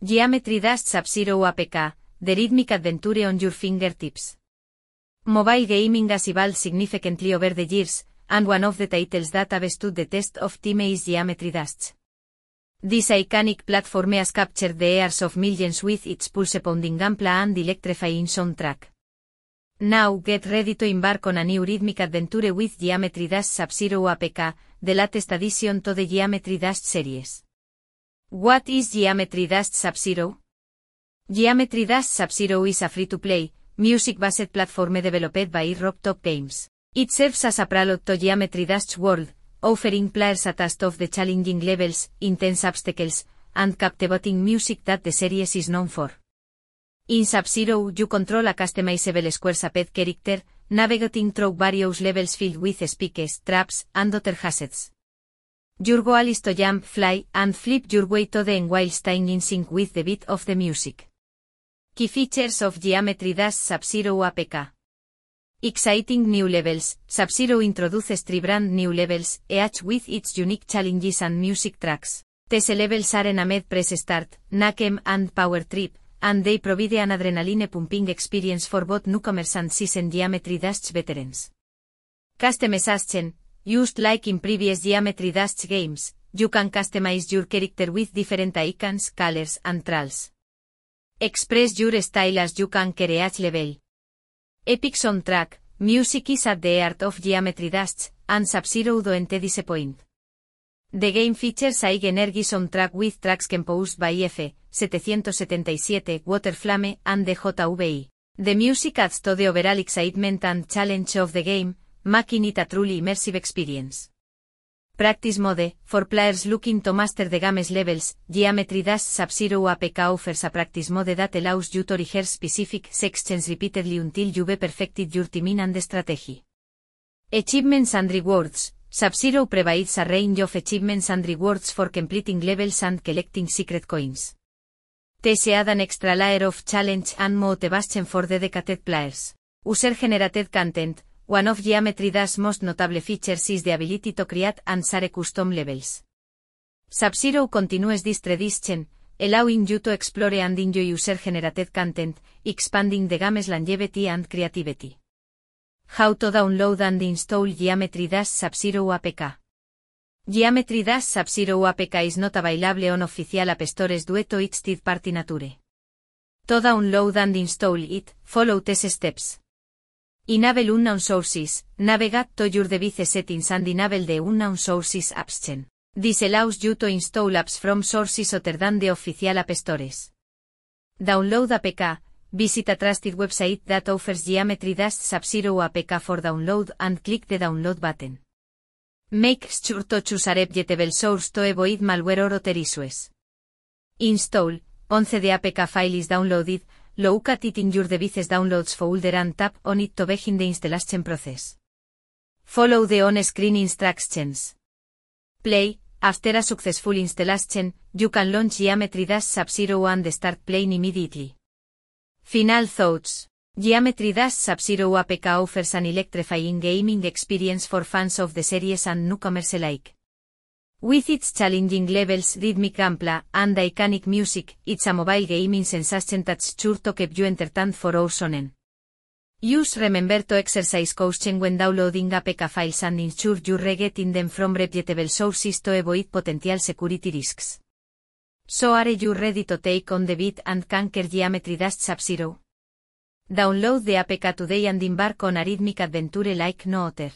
Geometry Dash Sub-Zero APK, The Rhythmic Adventure on Your Fingertips. Mobile gaming has evolved significantly over the years, and one of the titles that have stood the test of time is Geometry Dash. This iconic platform has captured the ears of millions with its pulse-pounding gameplay and electrifying soundtrack. Now get ready to embark on a new rhythmic adventure with Geometry Dash Sub-Zero APK, the latest addition to the Geometry Dash series. What is Geometry Dash Sub-Zero? Geometry Dash Sub-Zero is a free-to-play, music-based platform developed by Robtop Games. It serves as a prelude to Geometry Dash World, offering players a taste of the challenging levels, intense obstacles, and captivating music that the series is known for. In Sub-Zero you control a customizable square-shaped character, navigating through various levels filled with spikes, traps, and other hazards. Your goal is to jump, fly, and flip your way to the while staying in sync with the beat of the music. Key features of Geometry Dash Sub-Zero APK. Exciting new levels, Sub-Zero introduces three brand new levels, each with its unique challenges and music tracks. These levels are Enamed Press Start, Nakem and Power Trip, and they provide an adrenaline pumping experience for both newcomers and seasoned Geometry Dash veterans. Customization, Used like in previous Geometry Dash games, you can customize your character with different icons, colors, and tralls. Express your style as you can create level. Epic soundtrack, music is at the heart of Geometry Dash, and Sub-Zero don't disappoint. The game features a energy soundtrack with tracks composed by F. 777, Waterflame, and the JVI. The music adds to the overall excitement and challenge of the game, making it truly immersive experience. Practice Mode, for players looking to master the game's levels, Geometry Dash Sub-Zero APK offers a practice mode that allows you to rehearse specific sections repeatedly until you've perfected your timing and strategy. Achievements and Rewards Sub-Zero provides a range of achievements and rewards for completing levels and collecting secret coins. These add an extra layer of challenge and motivation for dedicated players. User-generated content, One of Geometry Dash most notable features is the ability to create and share custom levels. Sub-Zero continues this tradition, allowing you to explore and enjoy user-generated content, expanding the game's longevity and creativity. How to download and install Geometry Dash Sub-Zero APK. Geometry Dash Sub-Zero APK is not available on official app stores its third-party nature. To download and install it, follow these steps. Enable unknown sources, navigate to your device settings and enable the unknown sources option. This allows you to install apps from sources other than the official app stores. Download APK, visit a trusted website that offers Geometry Dash Sub-Zero APK for download and click the download button. Make sure to choose a reputable source to avoid malware or other issues. Install, once the APK file is downloaded, Look at it in your devices downloads folder and tap on it to begin the installation process. Follow the on-screen instructions. Play, after a successful installation, you can launch Geometry Dash Sub-Zero and start playing immediately. Final thoughts. Geometry Dash Sub-Zero APK offers an electrifying gaming experience for fans of the series and newcomers alike. With its challenging levels, rhythmic gameplay, and iconic music, it's a mobile gaming sensation that's sure to keep you entertained for hours on end. Use remember to exercise caution when downloading APK files and ensure you're getting them from reputable sources to avoid potential security risks. So are you ready to take on the beat and conquer Geometry Dash Sub-Zero? Download the APK today and embark on a rhythmic adventure like no other.